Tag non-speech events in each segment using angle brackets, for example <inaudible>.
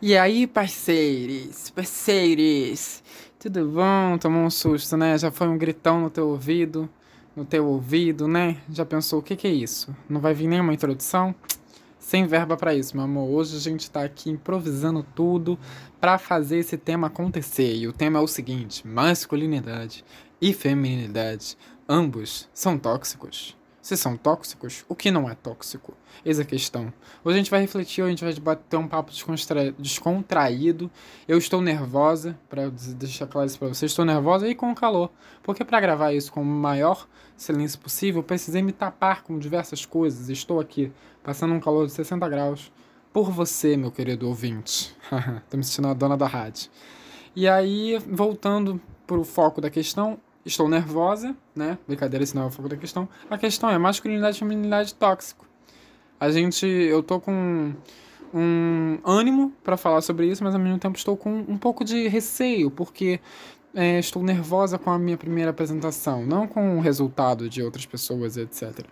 E aí, parceiros, parceiros, tudo bom? Tomou um susto, né? Já foi um gritão no teu ouvido, no teu ouvido, né? Já pensou o que, que é isso? Não vai vir nenhuma introdução? Sem verba para isso, meu amor. Hoje a gente tá aqui improvisando tudo para fazer esse tema acontecer. E o tema é o seguinte: masculinidade e feminilidade, ambos são tóxicos. Se são tóxicos, o que não é tóxico? Eis a questão. Hoje a gente vai refletir, hoje a gente vai bater um papo descontra... descontraído. Eu estou nervosa, para deixar claro isso para vocês, estou nervosa e com calor. Porque para gravar isso com o maior silêncio possível, precisei me tapar com diversas coisas. Estou aqui, passando um calor de 60 graus, por você, meu querido ouvinte. <laughs> Estou me sentindo a dona da rádio. E aí, voltando para o foco da questão, estou nervosa, né? Brincadeira, esse não é o foco da questão. A questão é masculinidade e feminilidade tóxico. A gente, eu tô com um ânimo para falar sobre isso, mas ao mesmo tempo estou com um pouco de receio, porque é, estou nervosa com a minha primeira apresentação, não com o resultado de outras pessoas, etc.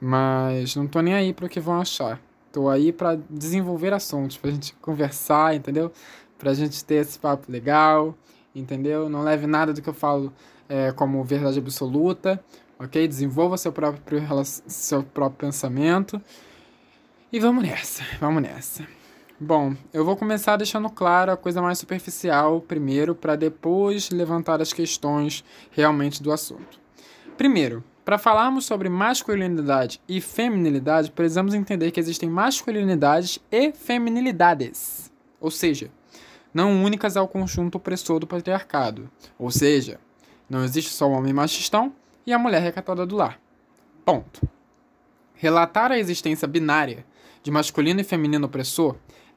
Mas não tô nem aí para o que vão achar. Tô aí para desenvolver assuntos, pra gente conversar, entendeu? Pra gente ter esse papo legal, entendeu? Não leve nada do que eu falo é, como verdade absoluta, ok? Desenvolva seu próprio, seu próprio pensamento. E vamos nessa, vamos nessa. Bom, eu vou começar deixando claro a coisa mais superficial primeiro, para depois levantar as questões realmente do assunto. Primeiro, para falarmos sobre masculinidade e feminilidade, precisamos entender que existem masculinidades e feminilidades, ou seja, não únicas ao conjunto opressor do patriarcado. Ou seja, não existe só o homem machistão e a mulher recatada do lar. Ponto. Relatar a existência binária de masculino e feminino opressor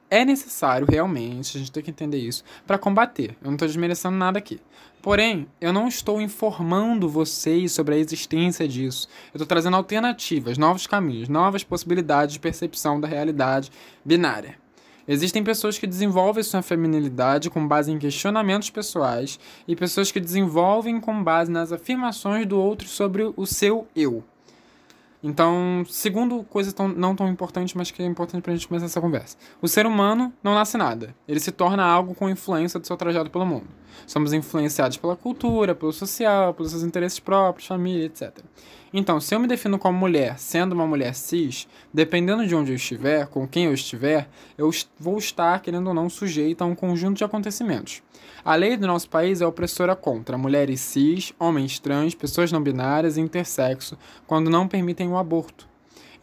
é necessário realmente, a gente tem que entender isso, para combater. Eu não estou desmerecendo nada aqui. Porém, eu não estou informando vocês sobre a existência disso. Eu estou trazendo alternativas, novos caminhos, novas possibilidades de percepção da realidade binária. Existem pessoas que desenvolvem sua feminilidade com base em questionamentos pessoais e pessoas que desenvolvem com base nas afirmações do outro sobre o seu eu. Então, segundo coisa tão, não tão importante, mas que é importante para a gente começar essa conversa. O ser humano não nasce nada. Ele se torna algo com influência do seu trajeto pelo mundo. Somos influenciados pela cultura, pelo social, pelos seus interesses próprios, família, etc. Então, se eu me defino como mulher, sendo uma mulher cis, dependendo de onde eu estiver, com quem eu estiver, eu vou estar, querendo ou não, sujeita a um conjunto de acontecimentos. A lei do nosso país é opressora contra mulheres cis, homens trans, pessoas não binárias e intersexo, quando não permitem o aborto.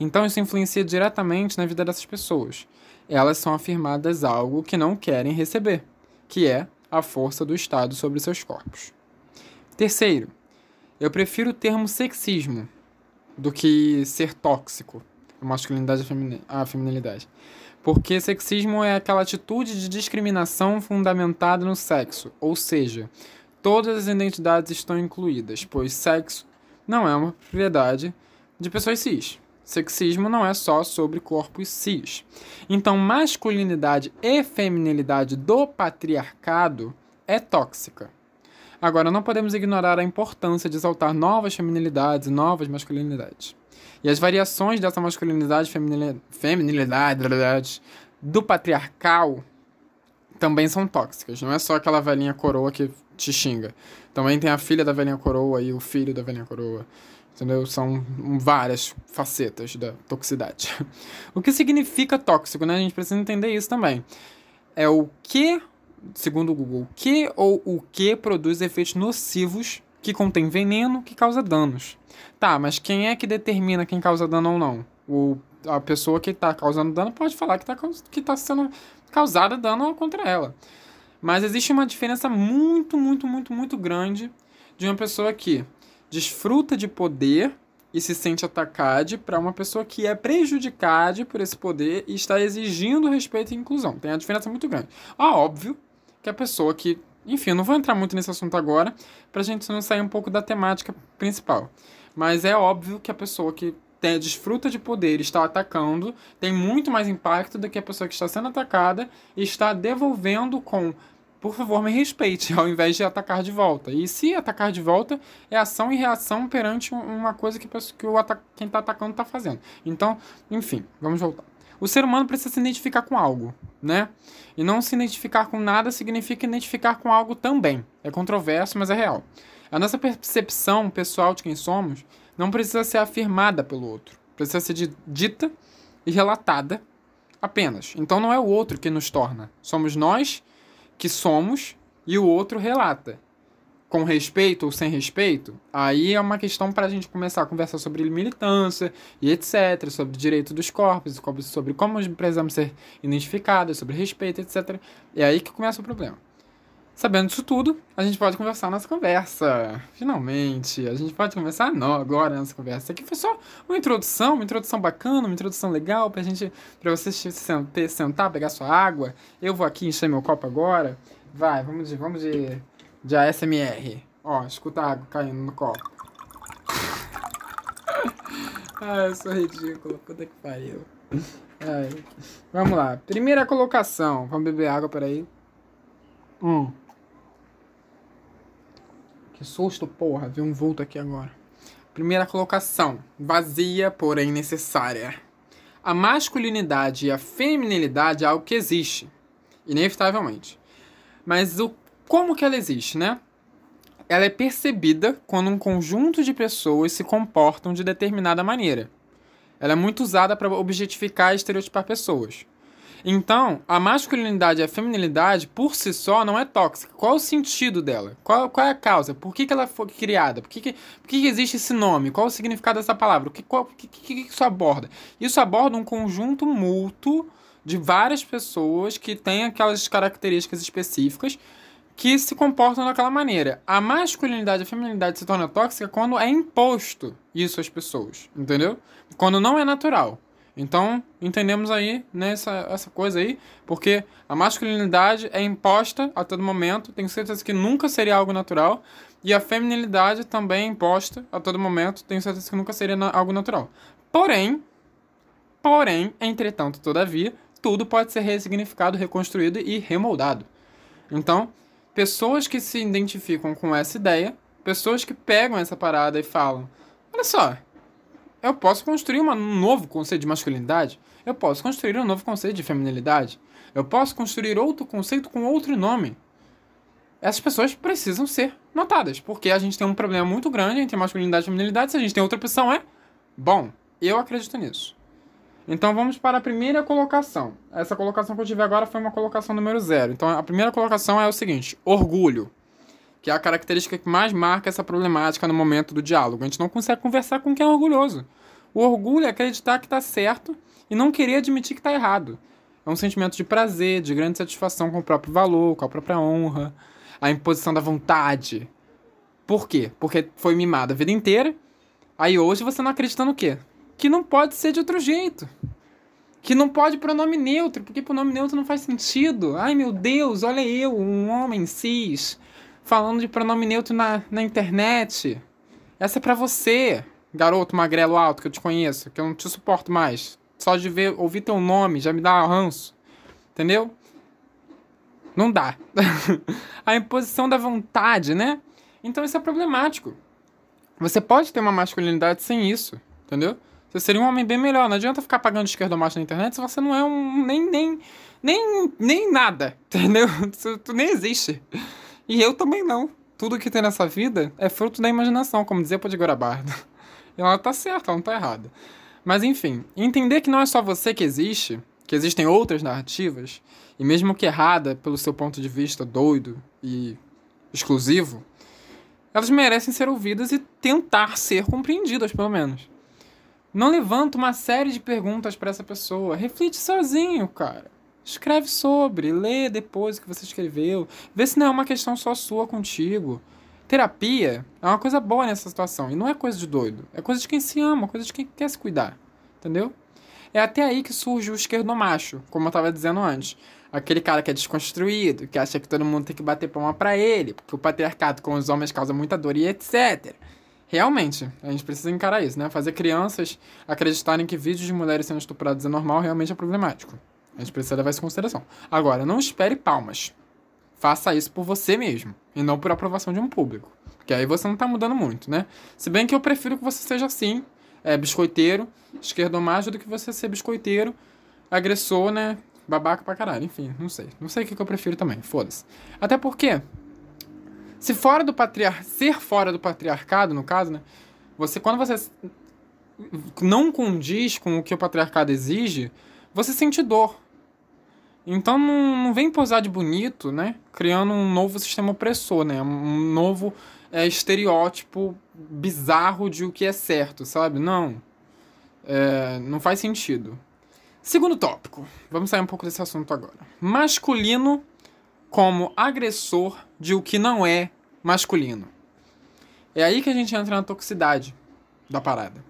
Então isso influencia diretamente na vida dessas pessoas. Elas são afirmadas algo que não querem receber, que é a força do Estado sobre seus corpos. Terceiro, eu prefiro o termo sexismo do que ser tóxico, a masculinidade e a feminilidade. Porque sexismo é aquela atitude de discriminação fundamentada no sexo, ou seja, todas as identidades estão incluídas, pois sexo não é uma propriedade de pessoas cis. Sexismo não é só sobre corpos cis. Então, masculinidade e feminilidade do patriarcado é tóxica. Agora, não podemos ignorar a importância de exaltar novas feminilidades e novas masculinidades. E as variações dessa masculinidade e feminilidade do patriarcal também são tóxicas. Não é só aquela velhinha coroa que te xinga. Também tem a filha da velhinha coroa e o filho da velhinha coroa. Entendeu? São várias facetas da toxicidade. <laughs> O que significa tóxico, né? A gente precisa entender isso também. É o que, segundo o Google, que ou o que produz efeitos nocivos que contém veneno que causa danos. Tá, mas quem é que determina quem causa dano ou não? O, a pessoa que está causando dano pode falar que está que tá sendo causada dano contra ela. Mas existe uma diferença muito, muito, muito, muito grande de uma pessoa que desfruta de poder e se sente atacada para uma pessoa que é prejudicada por esse poder e está exigindo respeito e inclusão. Tem a diferença muito grande. Ah, óbvio que a pessoa que enfim, eu não vou entrar muito nesse assunto agora, para a gente não sair um pouco da temática principal. Mas é óbvio que a pessoa que tem, desfruta de poder está atacando tem muito mais impacto do que a pessoa que está sendo atacada e está devolvendo com por favor, me respeite, <laughs> ao invés de atacar de volta. E se atacar de volta, é ação e reação perante uma coisa que, que o quem está atacando está fazendo. Então, enfim, vamos voltar. O ser humano precisa se identificar com algo, né? E não se identificar com nada significa identificar com algo também. É controverso, mas é real. A nossa percepção pessoal de quem somos não precisa ser afirmada pelo outro. Precisa ser dita e relatada apenas. Então não é o outro que nos torna. Somos nós que somos e o outro relata com respeito ou sem respeito, aí é uma questão para a gente começar a conversar sobre militância e etc., sobre direito dos corpos, sobre como precisamos ser identificados, sobre respeito, etc. É aí que começa o problema. Sabendo disso tudo, a gente pode conversar nossa conversa. Finalmente, a gente pode conversar não, agora nossa conversa. Aqui foi só uma introdução, uma introdução bacana, uma introdução legal pra gente, pra você sentar, pegar sua água. Eu vou aqui encher meu copo agora. Vai, vamos de, vamos de de ASMR. Ó, escuta a água caindo no copo. <laughs> Ai, eu sou ridículo. Puta que pariu. Ai. Vamos lá. Primeira colocação. Vamos beber água, peraí. Hum. Que susto, porra. Vi um vulto aqui agora. Primeira colocação. Vazia, porém necessária. A masculinidade e a feminilidade é algo que existe. Inevitavelmente. Mas o como que ela existe, né? Ela é percebida quando um conjunto de pessoas se comportam de determinada maneira. Ela é muito usada para objetificar e estereotipar pessoas. Então, a masculinidade e a feminilidade, por si só, não é tóxica. Qual é o sentido dela? Qual, qual é a causa? Por que, que ela foi criada? Por, que, que, por que, que existe esse nome? Qual é o significado dessa palavra? O que, qual, que, que, que isso aborda? Isso aborda um conjunto mútuo de várias pessoas que têm aquelas características específicas que se comportam daquela maneira. A masculinidade e a feminilidade se torna tóxica quando é imposto isso às pessoas, entendeu? Quando não é natural. Então, entendemos aí nessa né, essa coisa aí, porque a masculinidade é imposta a todo momento, tenho certeza que nunca seria algo natural, e a feminilidade também é imposta a todo momento, tenho certeza que nunca seria algo natural. Porém, porém, entretanto, todavia, tudo pode ser ressignificado, reconstruído e remoldado. Então, pessoas que se identificam com essa ideia, pessoas que pegam essa parada e falam: olha só, eu posso construir um novo conceito de masculinidade, eu posso construir um novo conceito de feminilidade, eu posso construir outro conceito com outro nome. Essas pessoas precisam ser notadas, porque a gente tem um problema muito grande entre masculinidade e feminilidade. Se a gente tem outra opção, é bom. Eu acredito nisso. Então vamos para a primeira colocação. Essa colocação que eu tive agora foi uma colocação número zero. Então a primeira colocação é o seguinte: orgulho, que é a característica que mais marca essa problemática no momento do diálogo. A gente não consegue conversar com quem é orgulhoso. O orgulho é acreditar que está certo e não querer admitir que está errado. É um sentimento de prazer, de grande satisfação com o próprio valor, com a própria honra, a imposição da vontade. Por quê? Porque foi mimado a vida inteira. Aí hoje você não acredita no quê? Que não pode ser de outro jeito. Que não pode pronome neutro, porque pronome neutro não faz sentido. Ai meu Deus, olha eu, um homem cis, falando de pronome neutro na, na internet. Essa é pra você, garoto magrelo alto que eu te conheço, que eu não te suporto mais. Só de ver, ouvir teu nome já me dá ranço. Entendeu? Não dá. <laughs> a imposição da vontade, né? Então isso é problemático. Você pode ter uma masculinidade sem isso, entendeu? Você seria um homem bem melhor. Não adianta ficar pagando esquerdo macho na internet se você não é um. nem. nem. nem, nem nada. <laughs> Entendeu? Tu nem existe. E eu também não. Tudo que tem nessa vida é fruto da imaginação, como dizia Podgora Bardo. <laughs> E ela tá certa, ela não tá errada. Mas enfim, entender que não é só você que existe, que existem outras narrativas, e mesmo que errada pelo seu ponto de vista doido e exclusivo, elas merecem ser ouvidas e tentar ser compreendidas, pelo menos. Não levanta uma série de perguntas para essa pessoa. Reflete sozinho, cara. Escreve sobre, lê depois o que você escreveu. Vê se não é uma questão só sua contigo. Terapia é uma coisa boa nessa situação. E não é coisa de doido. É coisa de quem se ama, coisa de quem quer se cuidar. Entendeu? É até aí que surge o esquerdomacho, como eu estava dizendo antes. Aquele cara que é desconstruído, que acha que todo mundo tem que bater palma para ele, porque o patriarcado com os homens causa muita dor e etc. Realmente, a gente precisa encarar isso, né? Fazer crianças acreditarem que vídeos de mulheres sendo estupradas é normal realmente é problemático. A gente precisa levar isso em consideração. Agora, não espere palmas. Faça isso por você mesmo, e não por aprovação de um público. Porque aí você não tá mudando muito, né? Se bem que eu prefiro que você seja assim, é, biscoiteiro, esquerdomacho, do que você ser biscoiteiro, agressor, né? Babaca pra caralho, enfim, não sei. Não sei o que, que eu prefiro também, foda-se. Até porque, se fora do patriar... ser fora do patriarcado, no caso, né? Você, quando você não condiz com o que o patriarcado exige, você sente dor. Então não, não vem posar de bonito, né? Criando um novo sistema opressor, né? Um novo é, estereótipo bizarro de o que é certo, sabe? Não. É, não faz sentido. Segundo tópico. Vamos sair um pouco desse assunto agora. Masculino como agressor de o que não é masculino. É aí que a gente entra na toxicidade da parada.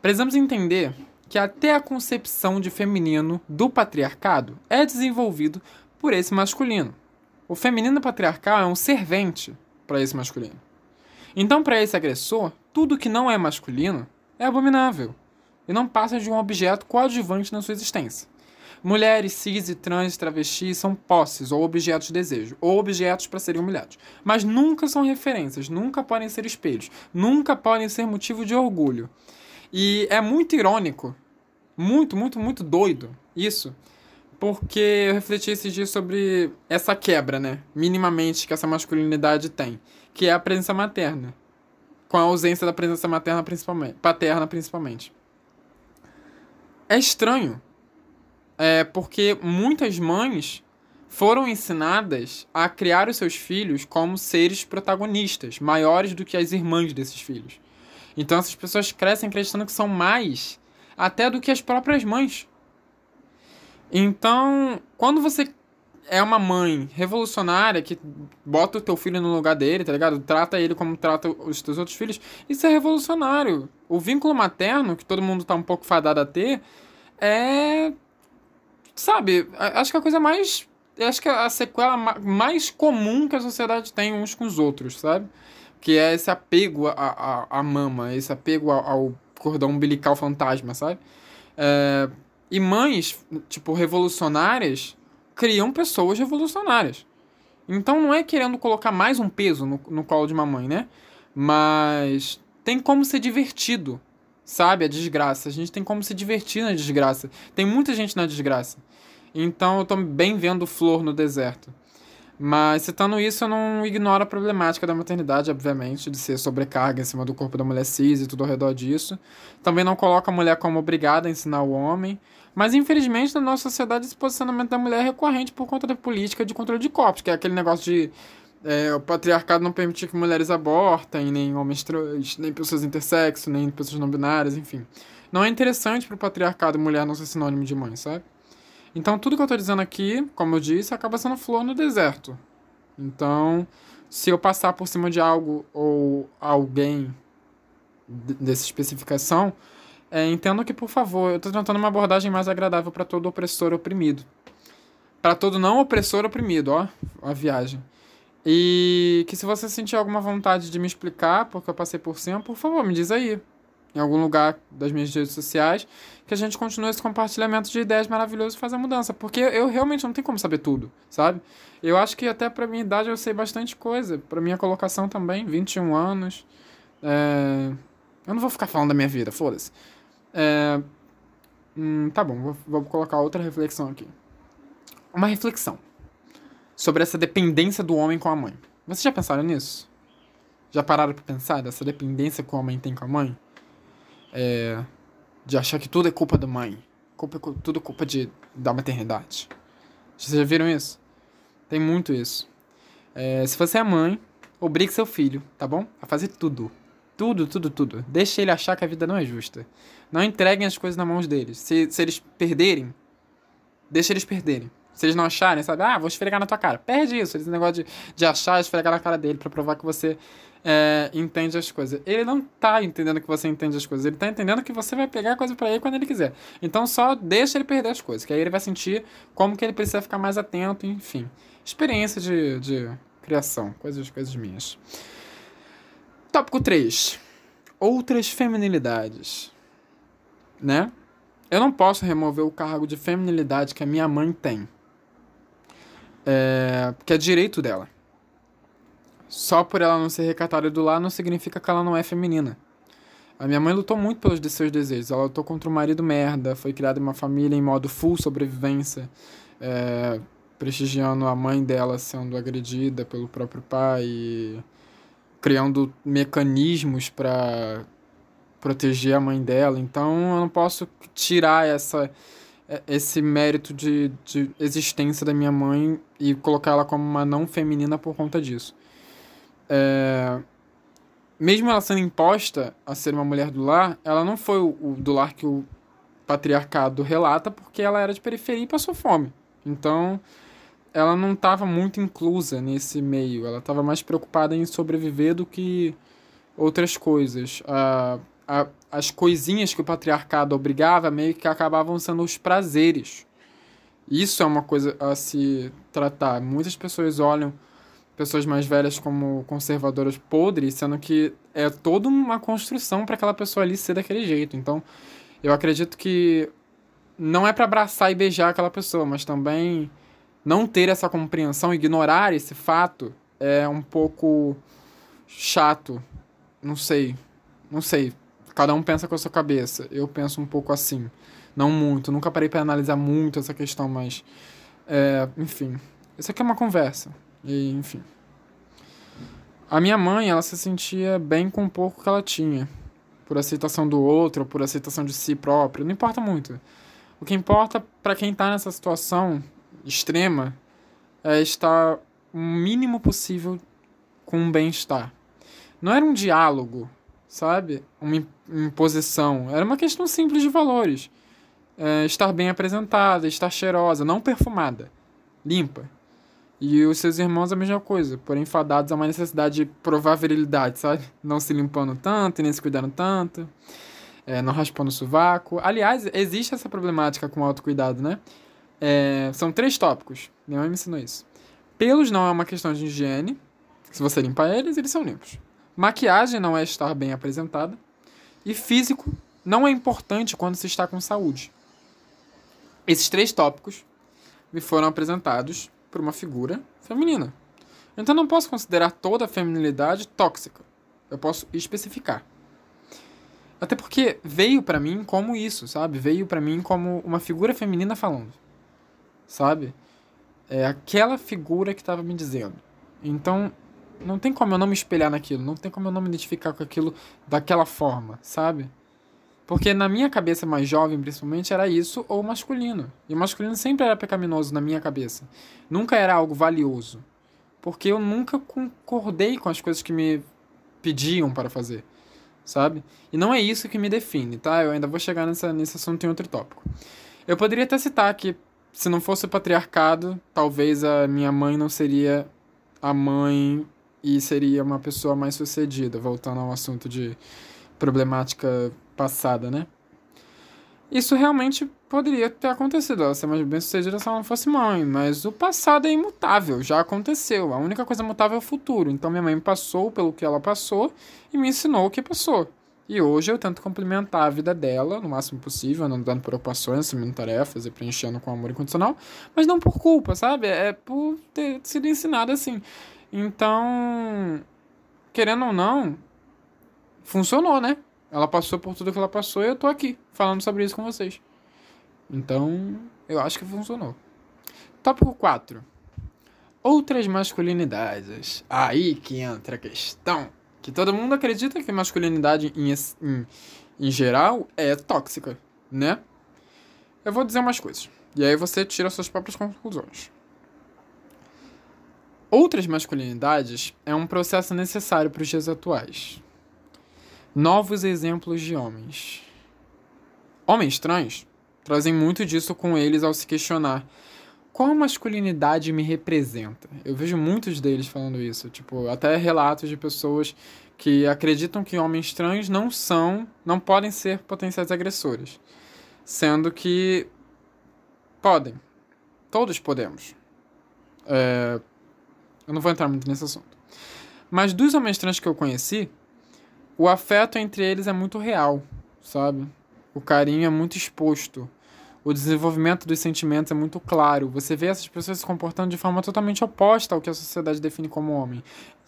Precisamos entender que até a concepção de feminino do patriarcado é desenvolvido por esse masculino. O feminino patriarcal é um servente para esse masculino. Então, para esse agressor, tudo que não é masculino é abominável e não passa de um objeto coadjuvante na sua existência. Mulheres cis e trans travestis são posses ou objetos de desejo, ou objetos para serem humilhados. Mas nunca são referências, nunca podem ser espelhos, nunca podem ser motivo de orgulho. E é muito irônico, muito, muito, muito doido isso, porque eu refleti esses dias sobre essa quebra, né? Minimamente que essa masculinidade tem, que é a presença materna. Com a ausência da presença materna principalmente, paterna principalmente. É estranho, é porque muitas mães foram ensinadas a criar os seus filhos como seres protagonistas, maiores do que as irmãs desses filhos. Então essas pessoas crescem acreditando que são mais até do que as próprias mães. Então, quando você é uma mãe revolucionária que bota o teu filho no lugar dele, tá ligado? Trata ele como trata os teus outros filhos, isso é revolucionário. O vínculo materno, que todo mundo tá um pouco fadado a ter, é. Sabe, acho que a coisa mais. Acho que a sequela mais comum que a sociedade tem uns com os outros, sabe? Que é esse apego à, à, à mama, esse apego ao, ao cordão umbilical fantasma, sabe? É, e mães, tipo, revolucionárias, criam pessoas revolucionárias. Então não é querendo colocar mais um peso no, no colo de uma mãe, né? Mas tem como ser divertido, sabe? A desgraça. A gente tem como se divertir na desgraça. Tem muita gente na desgraça. Então eu tô bem vendo flor no deserto. Mas citando isso, eu não ignoro a problemática da maternidade, obviamente, de ser sobrecarga em cima do corpo da mulher cis e tudo ao redor disso. Também não coloco a mulher como obrigada a ensinar o homem. Mas infelizmente na nossa sociedade esse posicionamento da mulher é recorrente por conta da política de controle de corpos, que é aquele negócio de é, o patriarcado não permitir que mulheres abortem, nem homens trans, nem pessoas intersexo, nem pessoas não binárias, enfim. Não é interessante para o patriarcado mulher não ser sinônimo de mãe, sabe? Então, tudo que eu estou dizendo aqui, como eu disse, acaba sendo flor no deserto. Então, se eu passar por cima de algo ou alguém dessa especificação, é, entendo que, por favor, eu estou tentando uma abordagem mais agradável para todo opressor oprimido. Para todo não opressor oprimido, ó, a viagem. E que se você sentir alguma vontade de me explicar, porque eu passei por cima, por favor, me diz aí em algum lugar das minhas redes sociais, que a gente continue esse compartilhamento de ideias maravilhosas e fazer a mudança. Porque eu realmente não tenho como saber tudo, sabe? Eu acho que até pra minha idade eu sei bastante coisa. Pra minha colocação também, 21 anos. É... Eu não vou ficar falando da minha vida, foda-se. É... Hum, tá bom, vou, vou colocar outra reflexão aqui. Uma reflexão sobre essa dependência do homem com a mãe. Vocês já pensaram nisso? Já pararam pra pensar dessa dependência que o homem tem com a mãe? é, de achar que tudo é culpa da mãe. Culpa, tudo é culpa de, da maternidade. Vocês já viram isso? Tem muito isso. É, se você é mãe, obrigue seu filho, tá bom? A fazer tudo. Tudo, tudo, tudo. Deixe ele achar que a vida não é justa. Não entreguem as coisas nas mãos deles. Se, se eles perderem, deixe eles perderem. Eles não acharem, sabe? Ah, vou esfregar na tua cara. Perde isso. Esse negócio de, de achar, esfregar na cara dele para provar que você é, entende as coisas. Ele não tá entendendo que você entende as coisas. Ele tá entendendo que você vai pegar a coisa para ele quando ele quiser. Então só deixa ele perder as coisas, que aí ele vai sentir como que ele precisa ficar mais atento, enfim. Experiência de, de criação, coisas, coisas minhas. Tópico 3. Outras feminilidades. Né? Eu não posso remover o cargo de feminilidade que a minha mãe tem. É, que é direito dela só por ela não ser recatada do lar não significa que ela não é feminina. A minha mãe lutou muito pelos seus desejos. Ela lutou contra o marido merda, foi criada em uma família em modo full sobrevivência, é, prestigiando a mãe dela sendo agredida pelo próprio pai, criando mecanismos para proteger a mãe dela. Então eu não posso tirar essa esse mérito de, de existência da minha mãe e colocar ela como uma não feminina por conta disso. É, mesmo ela sendo imposta a ser uma mulher do lar, ela não foi o, o do lar que o patriarcado relata, porque ela era de periferia e passou fome. Então, ela não estava muito inclusa nesse meio. Ela estava mais preocupada em sobreviver do que outras coisas. A, a, as coisinhas que o patriarcado obrigava meio que acabavam sendo os prazeres. Isso é uma coisa a se tratar. Muitas pessoas olham pessoas mais velhas como conservadoras podres, sendo que é toda uma construção para aquela pessoa ali ser daquele jeito. Então, eu acredito que não é para abraçar e beijar aquela pessoa, mas também não ter essa compreensão, ignorar esse fato é um pouco chato. Não sei. Não sei. Cada um pensa com a sua cabeça. Eu penso um pouco assim. Não muito. Nunca parei para analisar muito essa questão, mas. É, enfim. Isso aqui é uma conversa. E, enfim. A minha mãe, ela se sentia bem com o pouco que ela tinha. Por aceitação do outro, por aceitação de si própria. Não importa muito. O que importa para quem tá nessa situação extrema é estar o mínimo possível com um bem-estar. Não era um diálogo, sabe? Uma imposição. Era uma questão simples de valores. É, estar bem apresentada, estar cheirosa, não perfumada, limpa. E os seus irmãos a mesma coisa, porém fadados a uma necessidade de provar virilidade, sabe? Não se limpando tanto, nem se cuidando tanto, é, não raspando o sovaco. Aliás, existe essa problemática com o autocuidado, né? É, são três tópicos. Minha mãe me ensinou isso. Pelos não é uma questão de higiene. Se você limpar eles, eles são limpos. Maquiagem não é estar bem apresentada. E físico não é importante quando se está com saúde. Esses três tópicos me foram apresentados por uma figura feminina. Então não posso considerar toda a feminilidade tóxica. Eu posso especificar. Até porque veio para mim como isso, sabe? Veio para mim como uma figura feminina falando. Sabe? É aquela figura que estava me dizendo. Então, não tem como eu não me espelhar naquilo, não tem como eu não me identificar com aquilo daquela forma, sabe? Porque na minha cabeça mais jovem, principalmente, era isso ou masculino. E o masculino sempre era pecaminoso na minha cabeça. Nunca era algo valioso. Porque eu nunca concordei com as coisas que me pediam para fazer. Sabe? E não é isso que me define, tá? Eu ainda vou chegar nessa, nesse assunto em outro tópico. Eu poderia até citar que, se não fosse o patriarcado, talvez a minha mãe não seria a mãe e seria uma pessoa mais sucedida, voltando ao assunto de problemática passada, né? Isso realmente poderia ter acontecido, ela ser mais bem sucedida se ela não fosse mãe, mas o passado é imutável, já aconteceu. A única coisa mutável é o futuro. Então minha mãe passou pelo que ela passou e me ensinou o que passou. E hoje eu tento complementar a vida dela no máximo possível, não dando preocupações, assumindo tarefas e preenchendo com amor incondicional, mas não por culpa, sabe? É por ter sido ensinada assim. Então, querendo ou não, funcionou, né? Ela passou por tudo que ela passou e eu tô aqui falando sobre isso com vocês. Então, eu acho que funcionou. Tópico 4. Outras masculinidades. Aí que entra a questão. Que todo mundo acredita que masculinidade em, em, em geral é tóxica, né? Eu vou dizer umas coisas. E aí você tira suas próprias conclusões. Outras masculinidades é um processo necessário para os dias atuais novos exemplos de homens. Homens trans trazem muito disso com eles ao se questionar qual masculinidade me representa. Eu vejo muitos deles falando isso, tipo, até relatos de pessoas que acreditam que homens trans não são, não podem ser potenciais agressores, sendo que podem, todos podemos. É, eu não vou entrar muito nesse assunto. Mas dos homens trans que eu conheci, o afeto entre eles é muito real, sabe? O carinho é muito exposto. O desenvolvimento dos sentimentos é muito claro. Você vê essas pessoas se comportando de forma totalmente oposta ao que a sociedade define como homem.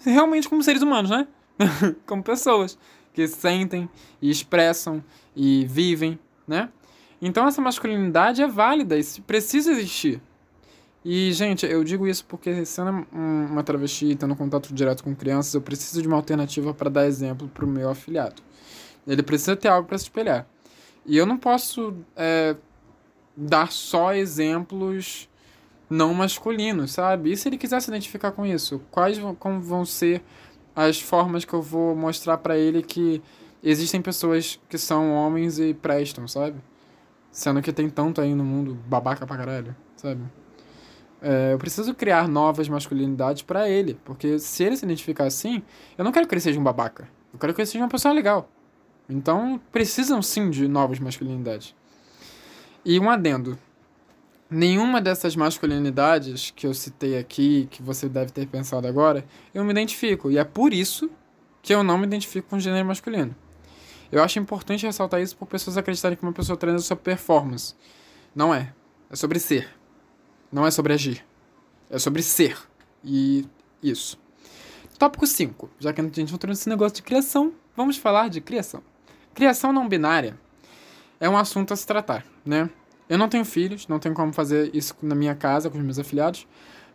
Realmente como seres humanos, né? <laughs> como pessoas. que sentem e expressam e vivem, né? Então essa masculinidade é válida e precisa existir. E, gente, eu digo isso porque sendo uma travesti tendo contato direto com crianças, eu preciso de uma alternativa para dar exemplo para o meu afiliado. Ele precisa ter algo para se espelhar. E eu não posso é, dar só exemplos não masculinos, sabe? E se ele quiser se identificar com isso? Quais vão, como vão ser as formas que eu vou mostrar para ele que existem pessoas que são homens e prestam, sabe? Sendo que tem tanto aí no mundo babaca pra caralho, sabe? É, eu preciso criar novas masculinidades para ele, porque se ele se identificar assim, eu não quero que ele seja um babaca. Eu quero que ele seja uma pessoa legal. Então, precisam sim de novas masculinidades. E um adendo. Nenhuma dessas masculinidades que eu citei aqui, que você deve ter pensado agora, eu me identifico. E é por isso que eu não me identifico com o gênero masculino. Eu acho importante ressaltar isso por pessoas acreditarem que uma pessoa treina sobre performance. Não é. É sobre ser. Não é sobre agir. É sobre ser. E isso. Tópico 5. Já que a gente entrou nesse negócio de criação, vamos falar de criação. Criação não binária é um assunto a se tratar, né? Eu não tenho filhos, não tenho como fazer isso na minha casa com os meus afiliados,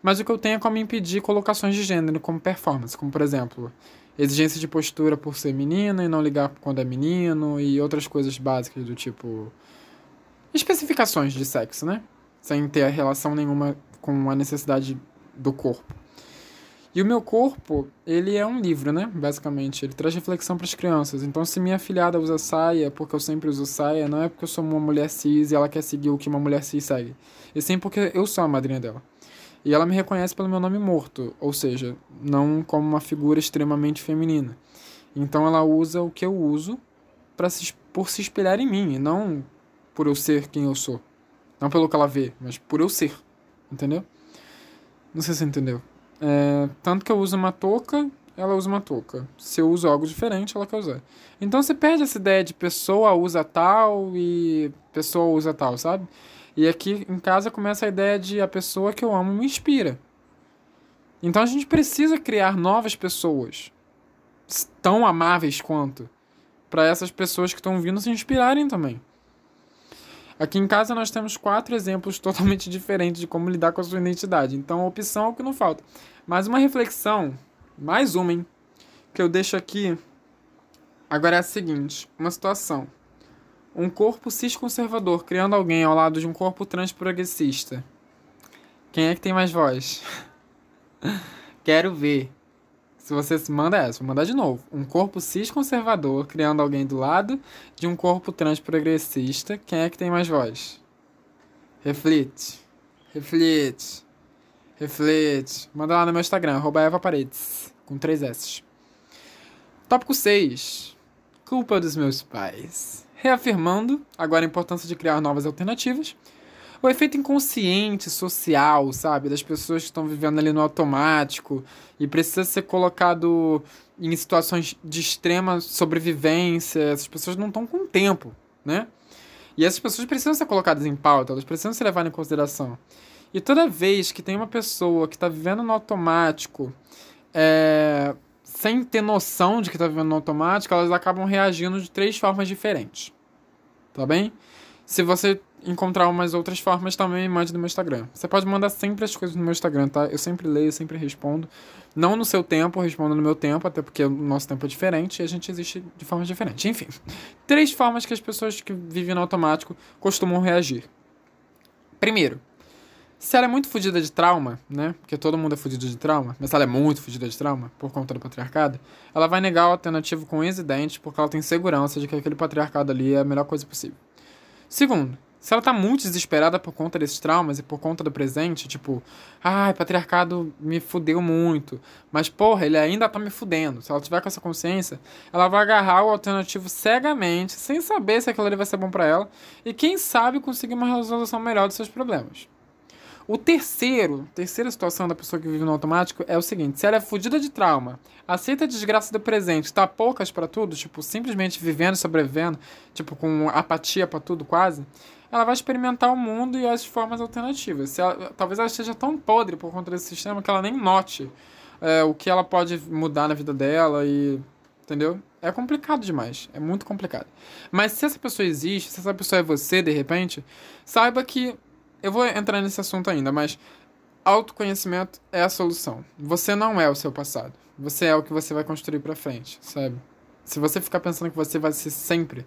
mas o que eu tenho é como impedir colocações de gênero como performance, como por exemplo, exigência de postura por ser menina e não ligar quando é menino e outras coisas básicas do tipo especificações de sexo, né? Sem ter relação nenhuma com a necessidade do corpo. E o meu corpo, ele é um livro, né? Basicamente, ele traz reflexão para as crianças. Então, se minha filhada usa saia, porque eu sempre uso saia, não é porque eu sou uma mulher cis e ela quer seguir o que uma mulher cis segue. E sim porque eu sou a madrinha dela. E ela me reconhece pelo meu nome morto, ou seja, não como uma figura extremamente feminina. Então, ela usa o que eu uso para se, por se espelhar em mim, e não por eu ser quem eu sou. Não pelo que ela vê, mas por eu ser. Entendeu? Não sei se você entendeu. É, tanto que eu uso uma touca, ela usa uma touca. Se eu uso algo diferente, ela quer usar. Então você perde essa ideia de pessoa usa tal e pessoa usa tal, sabe? E aqui em casa começa a ideia de a pessoa que eu amo me inspira. Então a gente precisa criar novas pessoas tão amáveis quanto para essas pessoas que estão vindo se inspirarem também. Aqui em casa nós temos quatro exemplos <laughs> totalmente diferentes de como lidar com a sua identidade. Então a opção é o que não falta. Mas uma reflexão, mais uma, hein, que eu deixo aqui agora é a seguinte: uma situação. Um corpo cis-conservador criando alguém ao lado de um corpo trans progressista. Quem é que tem mais voz? <laughs> Quero ver. Se você manda essa, vou mandar de novo. Um corpo cis conservador criando alguém do lado de um corpo trans progressista. Quem é que tem mais voz? Reflete. Reflete. Reflete. Manda lá no meu Instagram, Eva Paredes, com três S. Tópico 6. Culpa dos meus pais. Reafirmando agora a importância de criar novas alternativas o efeito inconsciente social, sabe? Das pessoas que estão vivendo ali no automático e precisa ser colocado em situações de extrema sobrevivência. Essas pessoas não estão com tempo, né? E essas pessoas precisam ser colocadas em pauta, elas precisam ser levadas em consideração. E toda vez que tem uma pessoa que está vivendo no automático, é, sem ter noção de que está vivendo no automático, elas acabam reagindo de três formas diferentes. Tá bem? Se você encontrar umas outras formas, também mande no meu Instagram. Você pode mandar sempre as coisas no meu Instagram, tá? Eu sempre leio, sempre respondo. Não no seu tempo, respondo no meu tempo, até porque o nosso tempo é diferente e a gente existe de formas diferentes. Enfim, <laughs> três formas que as pessoas que vivem no automático costumam reagir. Primeiro, se ela é muito fodida de trauma, né? Porque todo mundo é fodido de trauma, mas se ela é muito fodida de trauma, por conta do patriarcado, ela vai negar o alternativo com e dentes porque ela tem segurança de que aquele patriarcado ali é a melhor coisa possível. Segundo, se ela tá muito desesperada por conta desses traumas e por conta do presente, tipo, ai, patriarcado me fudeu muito, mas porra, ele ainda tá me fudendo. Se ela tiver com essa consciência, ela vai agarrar o alternativo cegamente, sem saber se aquilo ali vai ser bom para ela, e quem sabe conseguir uma resolução melhor dos seus problemas. O terceiro, terceira situação da pessoa que vive no automático é o seguinte: se ela é fodida de trauma, aceita a desgraça do presente, tá poucas para tudo, tipo, simplesmente vivendo e sobrevivendo, tipo, com apatia para tudo quase, ela vai experimentar o mundo e as formas alternativas. Se ela, talvez ela esteja tão podre por conta desse sistema que ela nem note é, o que ela pode mudar na vida dela e Entendeu? É complicado demais. É muito complicado. Mas se essa pessoa existe, se essa pessoa é você, de repente, saiba que. Eu vou entrar nesse assunto ainda, mas autoconhecimento é a solução. Você não é o seu passado. Você é o que você vai construir para frente, sabe? Se você ficar pensando que você vai ser sempre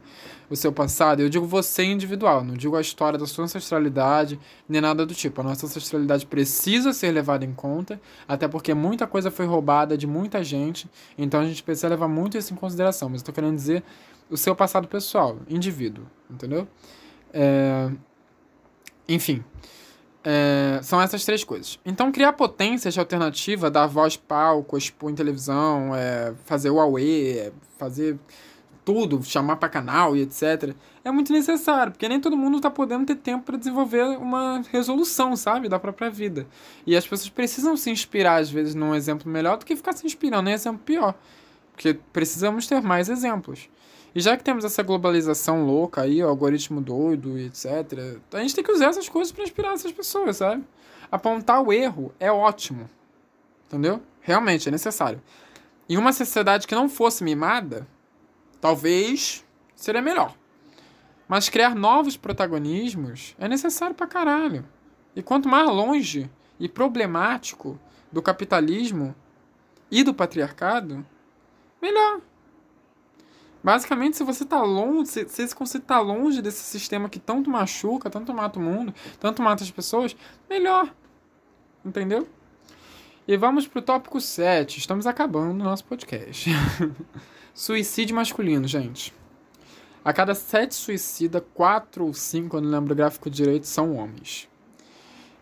o seu passado, eu digo você individual, não digo a história da sua ancestralidade, nem nada do tipo. A nossa ancestralidade precisa ser levada em conta, até porque muita coisa foi roubada de muita gente, então a gente precisa levar muito isso em consideração. Mas eu tô querendo dizer o seu passado pessoal, indivíduo, entendeu? É... Enfim. É, são essas três coisas. Então, criar potências de alternativa, dar voz palco, expor em televisão, é, fazer o AUE, é, fazer tudo, chamar para canal e etc. É muito necessário, porque nem todo mundo está podendo ter tempo para desenvolver uma resolução, sabe, da própria vida. E as pessoas precisam se inspirar, às vezes, num exemplo melhor do que ficar se inspirando em exemplo pior. Porque precisamos ter mais exemplos. E já que temos essa globalização louca aí, o algoritmo doido e etc., a gente tem que usar essas coisas para inspirar essas pessoas, sabe? Apontar o erro é ótimo. Entendeu? Realmente é necessário. Em uma sociedade que não fosse mimada, talvez seria melhor. Mas criar novos protagonismos é necessário pra caralho. E quanto mais longe e problemático do capitalismo e do patriarcado, melhor. Basicamente, se você tá longe, se, se conceito tá longe desse sistema que tanto machuca, tanto mata o mundo, tanto mata as pessoas, melhor. Entendeu? E vamos pro tópico 7. Estamos acabando o nosso podcast. <laughs> Suicídio masculino, gente. A cada sete suicidas, quatro ou cinco, eu não lembro o gráfico direito, são homens.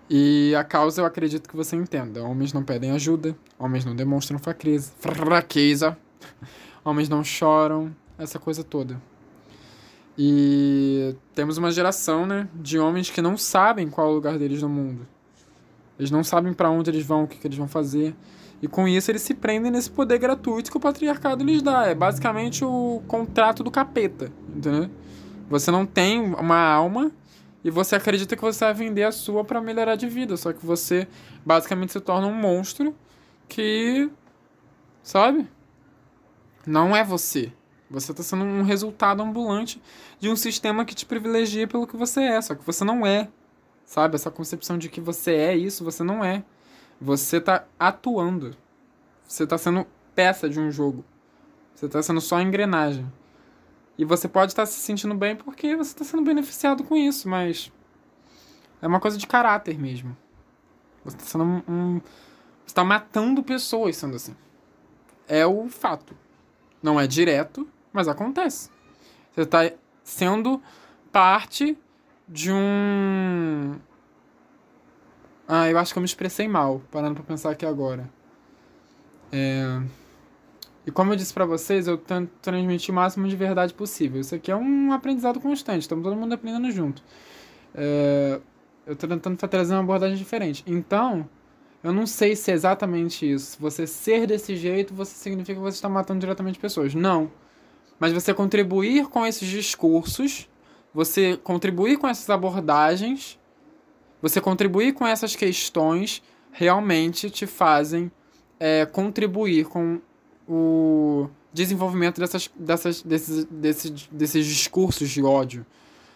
E a causa eu acredito que você entenda. Homens não pedem ajuda, homens não demonstram fraqueza, fraqueza, <laughs> homens não choram, essa coisa toda. E temos uma geração, né, de homens que não sabem qual é o lugar deles no mundo. Eles não sabem para onde eles vão, o que, que eles vão fazer. E com isso eles se prendem nesse poder gratuito que o patriarcado lhes dá. É basicamente o contrato do capeta, entendeu? Você não tem uma alma e você acredita que você vai vender a sua para melhorar de vida, só que você basicamente se torna um monstro que sabe? Não é você. Você está sendo um resultado ambulante de um sistema que te privilegia pelo que você é, só que você não é. Sabe? Essa concepção de que você é isso, você não é. Você está atuando. Você está sendo peça de um jogo. Você está sendo só engrenagem. E você pode estar tá se sentindo bem porque você está sendo beneficiado com isso, mas. É uma coisa de caráter mesmo. Você está sendo um. um você está matando pessoas sendo assim. É o fato. Não é direto, mas acontece. Você está sendo parte de um. Ah, eu acho que eu me expressei mal, parando para pensar aqui agora. É... E como eu disse para vocês, eu tento transmitir o máximo de verdade possível. Isso aqui é um aprendizado constante, estamos todo mundo aprendendo junto. É... Eu estou tentando trazer uma abordagem diferente. Então, eu não sei se é exatamente isso. Você ser desse jeito, você significa que você está matando diretamente pessoas. Não mas você contribuir com esses discursos, você contribuir com essas abordagens, você contribuir com essas questões realmente te fazem é, contribuir com o desenvolvimento dessas, dessas, desses, desses, desses discursos de ódio,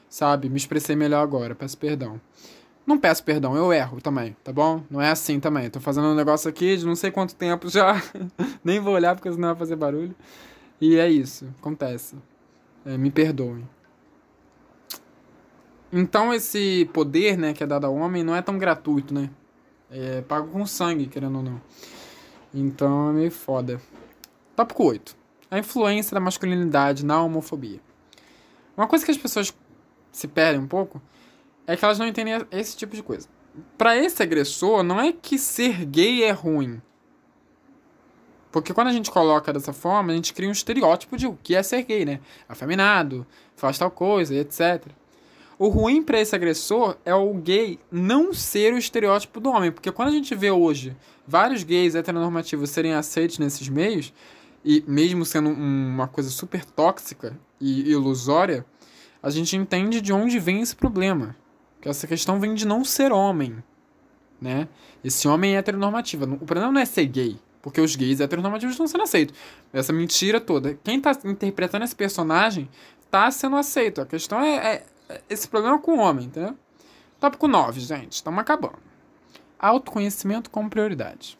sabe? Me expressei melhor agora, peço perdão. Não peço perdão, eu erro também, tá bom? Não é assim também. Tô fazendo um negócio aqui de não sei quanto tempo já. <laughs> Nem vou olhar porque senão vai fazer barulho. E é isso, acontece. É, me perdoem. Então esse poder, né, que é dado ao homem não é tão gratuito, né? É pago com sangue, querendo ou não. Então é meio foda. Tópico 8. A influência da masculinidade na homofobia. Uma coisa que as pessoas se perdem um pouco é que elas não entendem esse tipo de coisa. Para esse agressor, não é que ser gay é ruim. Porque quando a gente coloca dessa forma, a gente cria um estereótipo de o que é ser gay, né? Afeminado, faz tal coisa, etc. O ruim para esse agressor é o gay não ser o estereótipo do homem. Porque quando a gente vê hoje vários gays heteronormativos serem aceitos nesses meios, e mesmo sendo uma coisa super tóxica e ilusória, a gente entende de onde vem esse problema. Que essa questão vem de não ser homem, né? Esse homem é heteronormativo. O problema não é ser gay. Porque os gays heteronormativos estão sendo aceitos. Essa mentira toda. Quem tá interpretando esse personagem tá sendo aceito. A questão é, é, é esse problema com o homem, entendeu? Tópico 9, gente. Estamos acabando. Autoconhecimento como prioridade.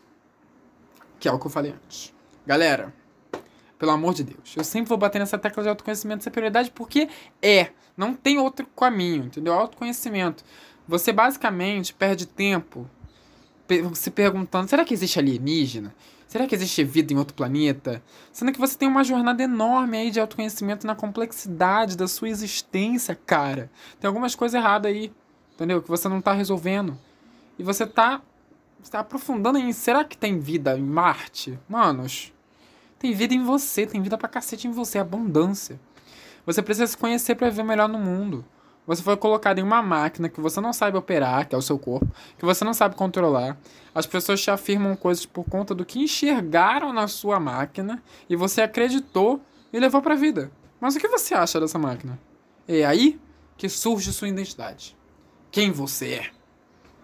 Que é o que eu falei antes. Galera, pelo amor de Deus. Eu sempre vou bater nessa tecla de autoconhecimento ser prioridade porque é. Não tem outro caminho, entendeu? Autoconhecimento. Você basicamente perde tempo se perguntando: será que existe alienígena? Será que existe vida em outro planeta? Sendo que você tem uma jornada enorme aí de autoconhecimento na complexidade da sua existência, cara. Tem algumas coisas erradas aí, entendeu? Que você não tá resolvendo. E você tá, você tá aprofundando em: será que tem vida em Marte? Manos, tem vida em você, tem vida pra cacete em você, abundância. Você precisa se conhecer para viver melhor no mundo. Você foi colocado em uma máquina que você não sabe operar, que é o seu corpo, que você não sabe controlar. As pessoas te afirmam coisas por conta do que enxergaram na sua máquina e você acreditou e levou para a vida. Mas o que você acha dessa máquina? É aí que surge sua identidade. Quem você é?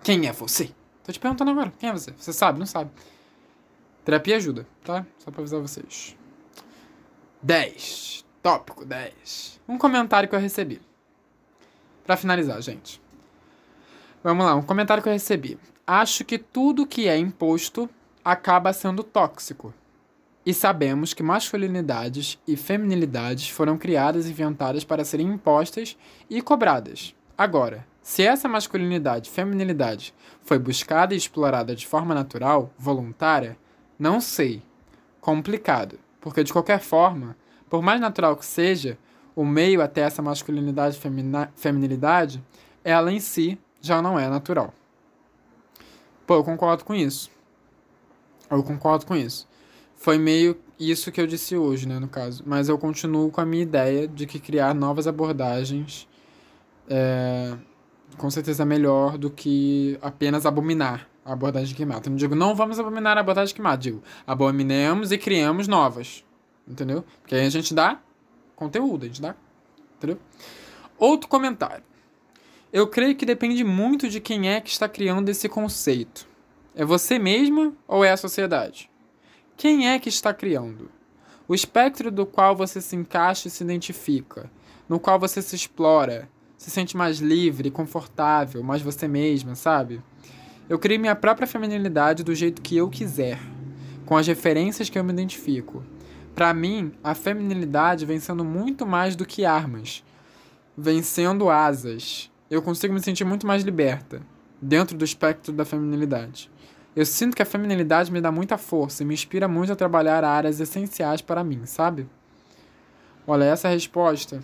Quem é você? Tô te perguntando agora. Quem é você? Você sabe? Não sabe? Terapia ajuda, tá? Só pra avisar vocês. 10. Tópico 10. Um comentário que eu recebi. Para finalizar, gente. Vamos lá, um comentário que eu recebi. Acho que tudo que é imposto acaba sendo tóxico. E sabemos que masculinidades e feminilidades foram criadas e inventadas para serem impostas e cobradas. Agora, se essa masculinidade e feminilidade foi buscada e explorada de forma natural, voluntária, não sei. Complicado. Porque de qualquer forma, por mais natural que seja, o meio até essa masculinidade e feminilidade, ela em si já não é natural. Pô, eu concordo com isso. Eu concordo com isso. Foi meio isso que eu disse hoje, né, no caso. Mas eu continuo com a minha ideia de que criar novas abordagens é, com certeza melhor do que apenas abominar a abordagem que mata. Eu não digo, não vamos abominar a abordagem que mata. Digo, abominemos e criamos novas. Entendeu? Porque aí a gente dá conteúdo, dá. Entendeu? Outro comentário. Eu creio que depende muito de quem é que está criando esse conceito. É você mesma ou é a sociedade? Quem é que está criando? O espectro do qual você se encaixa e se identifica, no qual você se explora, se sente mais livre, confortável, mais você mesma, sabe? Eu crio minha própria feminilidade do jeito que eu quiser, com as referências que eu me identifico. Para mim, a feminilidade vem sendo muito mais do que armas, vem sendo asas. Eu consigo me sentir muito mais liberta dentro do espectro da feminilidade. Eu sinto que a feminilidade me dá muita força e me inspira muito a trabalhar áreas essenciais para mim, sabe? Olha, essa resposta,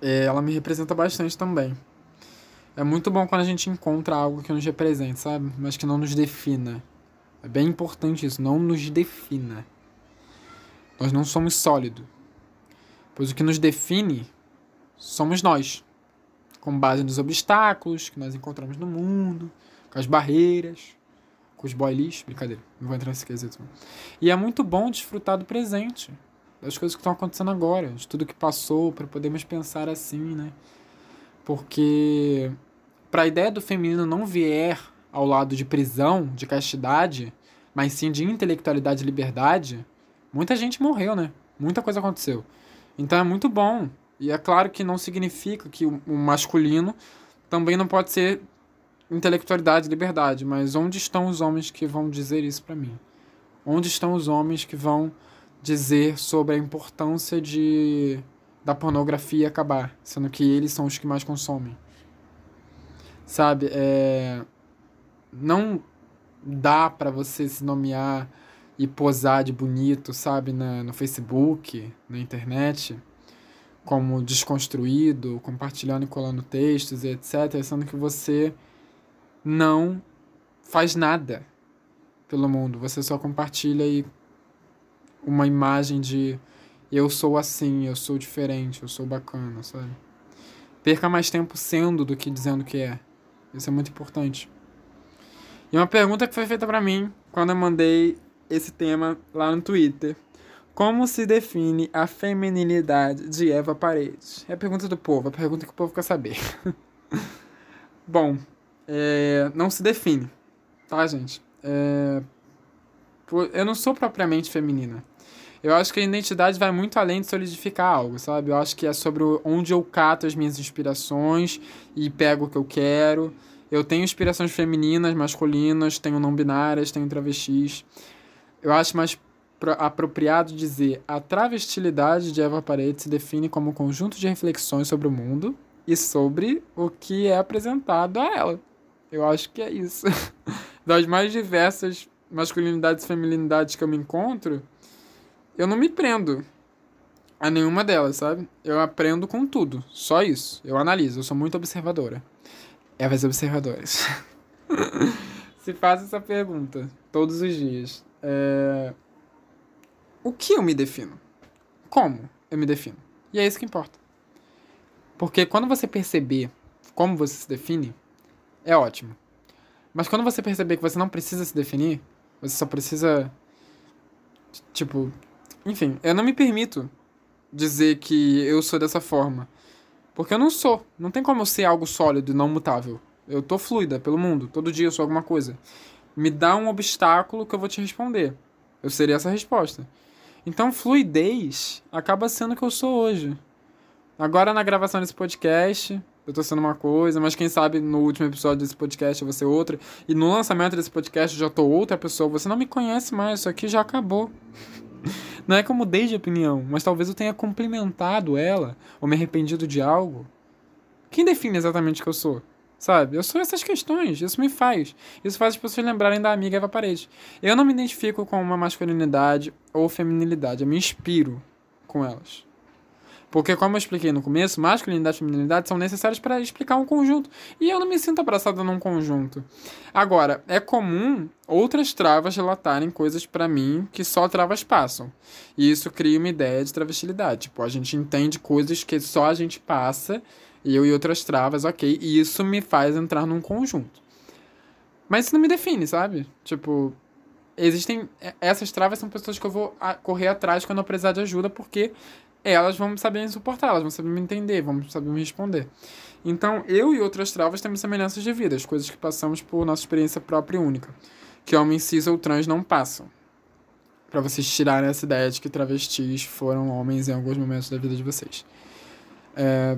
é, ela me representa bastante também. É muito bom quando a gente encontra algo que nos represente, sabe? Mas que não nos defina. É bem importante isso, não nos defina. Nós não somos sólidos. Pois o que nos define somos nós. Com base nos obstáculos que nós encontramos no mundo, com as barreiras, com os boy. Brincadeira, não vou entrar nesse quesito. E é muito bom desfrutar do presente, das coisas que estão acontecendo agora, de tudo que passou, para podermos pensar assim, né? Porque para a ideia do feminino não vier ao lado de prisão, de castidade, mas sim de intelectualidade e liberdade, muita gente morreu, né? Muita coisa aconteceu. Então é muito bom. E é claro que não significa que o masculino também não pode ser intelectualidade e liberdade, mas onde estão os homens que vão dizer isso para mim? Onde estão os homens que vão dizer sobre a importância de da pornografia acabar, sendo que eles são os que mais consomem. Sabe, é não dá para você se nomear e posar de bonito, sabe, na, no Facebook, na internet, como desconstruído, compartilhando e colando textos e etc, sendo que você não faz nada pelo mundo, você só compartilha e uma imagem de eu sou assim, eu sou diferente, eu sou bacana, sabe? Perca mais tempo sendo do que dizendo que é. Isso é muito importante. E uma pergunta que foi feita para mim quando eu mandei esse tema lá no Twitter. Como se define a feminilidade de Eva Paredes? É a pergunta do povo, a pergunta que o povo quer saber. <laughs> Bom, é, não se define, tá, gente? É, eu não sou propriamente feminina. Eu acho que a identidade vai muito além de solidificar algo, sabe? Eu acho que é sobre onde eu cato as minhas inspirações e pego o que eu quero. Eu tenho inspirações femininas, masculinas, tenho não binárias, tenho travestis. Eu acho mais apropriado dizer a travestilidade de Eva Paredes se define como um conjunto de reflexões sobre o mundo e sobre o que é apresentado a ela. Eu acho que é isso. <laughs> Das mais diversas masculinidades e feminilidades que eu me encontro, eu não me prendo a nenhuma delas, sabe? Eu aprendo com tudo, só isso. Eu analiso, eu sou muito observadora. Evas observadoras. <laughs> Se faz essa pergunta todos os dias. É... O que eu me defino? Como eu me defino? E é isso que importa. Porque quando você perceber como você se define, é ótimo. Mas quando você perceber que você não precisa se definir, você só precisa. Tipo. Enfim, eu não me permito dizer que eu sou dessa forma. Porque eu não sou. Não tem como eu ser algo sólido e não mutável. Eu tô fluida pelo mundo. Todo dia eu sou alguma coisa. Me dá um obstáculo que eu vou te responder. Eu seria essa resposta. Então, fluidez acaba sendo o que eu sou hoje. Agora, na gravação desse podcast, eu tô sendo uma coisa, mas quem sabe no último episódio desse podcast eu vou ser outra. E no lançamento desse podcast eu já tô outra pessoa. Você não me conhece mais, isso aqui já acabou. <laughs> Não é que eu mudei de opinião, mas talvez eu tenha complementado ela, ou me arrependido de algo. Quem define exatamente o que eu sou? Sabe? Eu sou essas questões, isso me faz. Isso faz as pessoas lembrarem da amiga Eva Parede. Eu não me identifico com uma masculinidade ou feminilidade, eu me inspiro com elas. Porque, como eu expliquei no começo, masculinidade e feminilidade são necessárias para explicar um conjunto. E eu não me sinto abraçada num conjunto. Agora, é comum outras travas relatarem coisas para mim que só travas passam. E isso cria uma ideia de travestilidade. Tipo, a gente entende coisas que só a gente passa eu e outras travas, ok. E isso me faz entrar num conjunto. Mas isso não me define, sabe? Tipo, existem. Essas travas são pessoas que eu vou correr atrás quando eu precisar de ajuda, porque elas vão saber me suportar, elas vão saber me entender, vão saber me responder. Então, eu e outras travas temos semelhanças de vida, as coisas que passamos por nossa experiência própria e única, que homens cis ou trans não passam. Para vocês tirarem essa ideia de que travestis foram homens em alguns momentos da vida de vocês. É,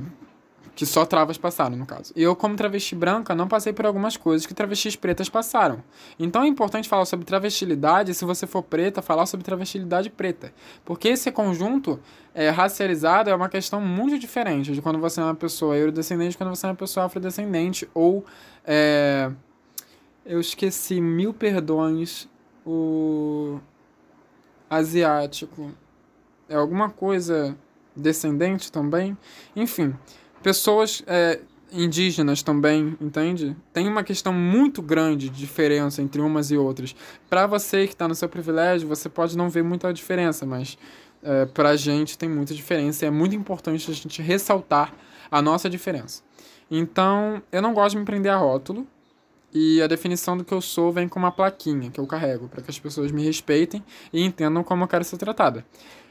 que só travas passaram, no caso. E eu, como travesti branca, não passei por algumas coisas que travestis pretas passaram. Então é importante falar sobre travestilidade, se você for preta, falar sobre travestilidade preta. Porque esse conjunto é, racializado é uma questão muito diferente de quando você é uma pessoa eurodescendente quando você é uma pessoa afrodescendente. Ou. É, eu esqueci, mil perdões, o. asiático. É alguma coisa descendente também? Enfim pessoas é, indígenas também, entende? Tem uma questão muito grande de diferença entre umas e outras. Para você que está no seu privilégio, você pode não ver muita diferença, mas é, para a gente tem muita diferença e é muito importante a gente ressaltar a nossa diferença. Então, eu não gosto de me prender a rótulo. E a definição do que eu sou vem com uma plaquinha que eu carrego para que as pessoas me respeitem e entendam como eu quero ser tratada.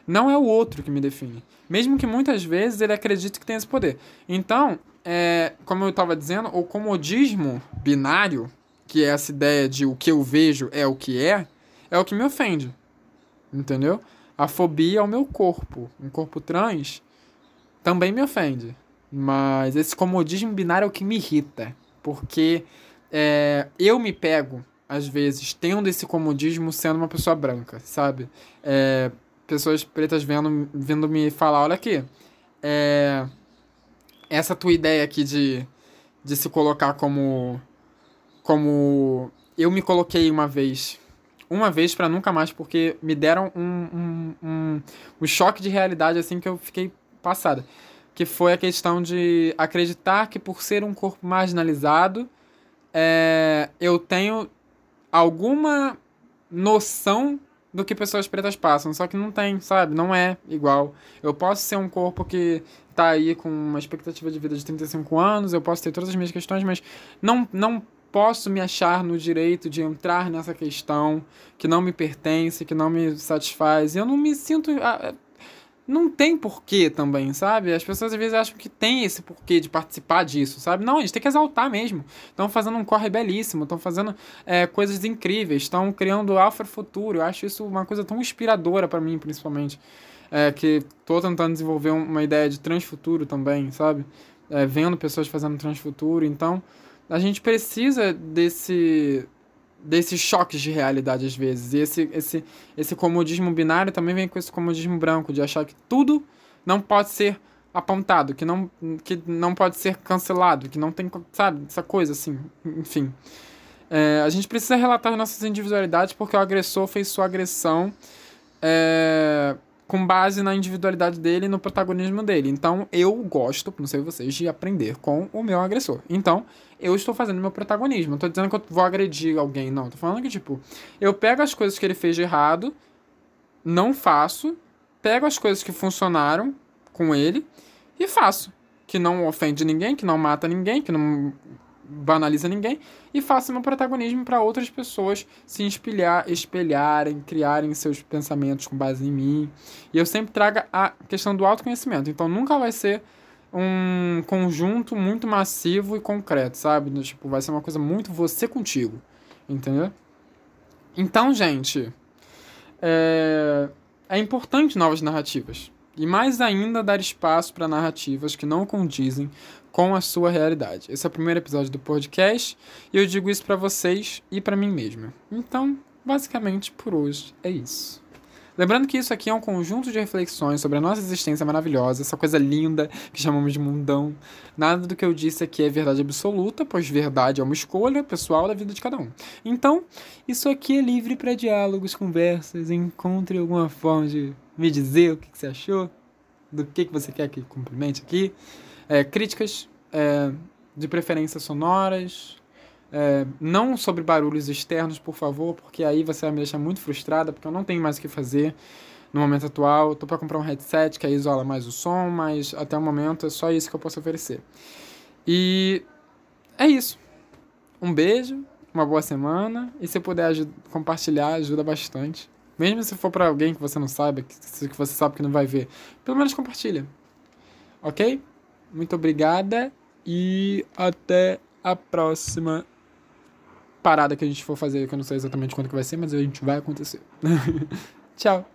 Não é o outro que me define. Mesmo que muitas vezes ele acredite que tem esse poder. Então, é, como eu estava dizendo, o comodismo binário, que é essa ideia de o que eu vejo é o que é, é o que me ofende. Entendeu? A fobia ao meu corpo. Um corpo trans também me ofende. Mas esse comodismo binário é o que me irrita. Porque é, eu me pego, às vezes, tendo esse comodismo sendo uma pessoa branca, sabe? É, pessoas pretas vendo, vindo me falar, olha aqui, é, essa tua ideia aqui de, de se colocar como como eu me coloquei uma vez uma vez para nunca mais porque me deram um, um, um, um choque de realidade assim que eu fiquei passada. Que foi a questão de acreditar que por ser um corpo marginalizado é, eu tenho alguma noção do que pessoas pretas passam, só que não tem, sabe? Não é igual. Eu posso ser um corpo que tá aí com uma expectativa de vida de 35 anos, eu posso ter todas as minhas questões, mas não, não posso me achar no direito de entrar nessa questão que não me pertence, que não me satisfaz. Eu não me sinto. Não tem porquê também, sabe? As pessoas às vezes acham que tem esse porquê de participar disso, sabe? Não, a gente tem que exaltar mesmo. Estão fazendo um corre belíssimo, estão fazendo é, coisas incríveis, estão criando alfa futuro. Eu acho isso uma coisa tão inspiradora para mim, principalmente. É, que tô tentando desenvolver uma ideia de transfuturo também, sabe? É, vendo pessoas fazendo transfuturo. Então, a gente precisa desse desses choques de realidade às vezes. E esse, esse, esse comodismo binário também vem com esse comodismo branco, de achar que tudo não pode ser apontado, que não, que não pode ser cancelado, que não tem, sabe, essa coisa assim, enfim. É, a gente precisa relatar nossas individualidades porque o agressor fez sua agressão é, com base na individualidade dele e no protagonismo dele. Então, eu gosto, não sei vocês, de aprender com o meu agressor. Então, eu estou fazendo meu protagonismo. Não tô dizendo que eu vou agredir alguém, não. Tô falando que, tipo, eu pego as coisas que ele fez de errado, não faço, pego as coisas que funcionaram com ele e faço. Que não ofende ninguém, que não mata ninguém, que não banaliza ninguém e faça meu protagonismo para outras pessoas se espelhar, espelharem, criarem seus pensamentos com base em mim. E eu sempre traga a questão do autoconhecimento. Então nunca vai ser um conjunto muito massivo e concreto, sabe? Tipo, vai ser uma coisa muito você contigo, entendeu? Então, gente, é, é importante novas narrativas. E mais ainda dar espaço para narrativas que não condizem com a sua realidade. Esse é o primeiro episódio do podcast e eu digo isso para vocês e para mim mesmo. Então, basicamente por hoje é isso. Lembrando que isso aqui é um conjunto de reflexões sobre a nossa existência maravilhosa, essa coisa linda que chamamos de mundão. Nada do que eu disse aqui é verdade absoluta, pois verdade é uma escolha pessoal da vida de cada um. Então, isso aqui é livre para diálogos, conversas, encontre alguma forma de me dizer o que, que você achou, do que, que você quer que cumprimente aqui. É, críticas é, de preferência sonoras, é, não sobre barulhos externos, por favor, porque aí você vai me deixar muito frustrada, porque eu não tenho mais o que fazer no momento atual. Estou para comprar um headset que aí isola mais o som, mas até o momento é só isso que eu posso oferecer. E é isso. Um beijo, uma boa semana, e se puder compartilhar, ajuda bastante. Mesmo se for para alguém que você não saiba, que, que você sabe que não vai ver, pelo menos compartilha. Ok? Muito obrigada e até a próxima parada que a gente for fazer, que eu não sei exatamente quando que vai ser, mas a gente vai acontecer. <laughs> Tchau.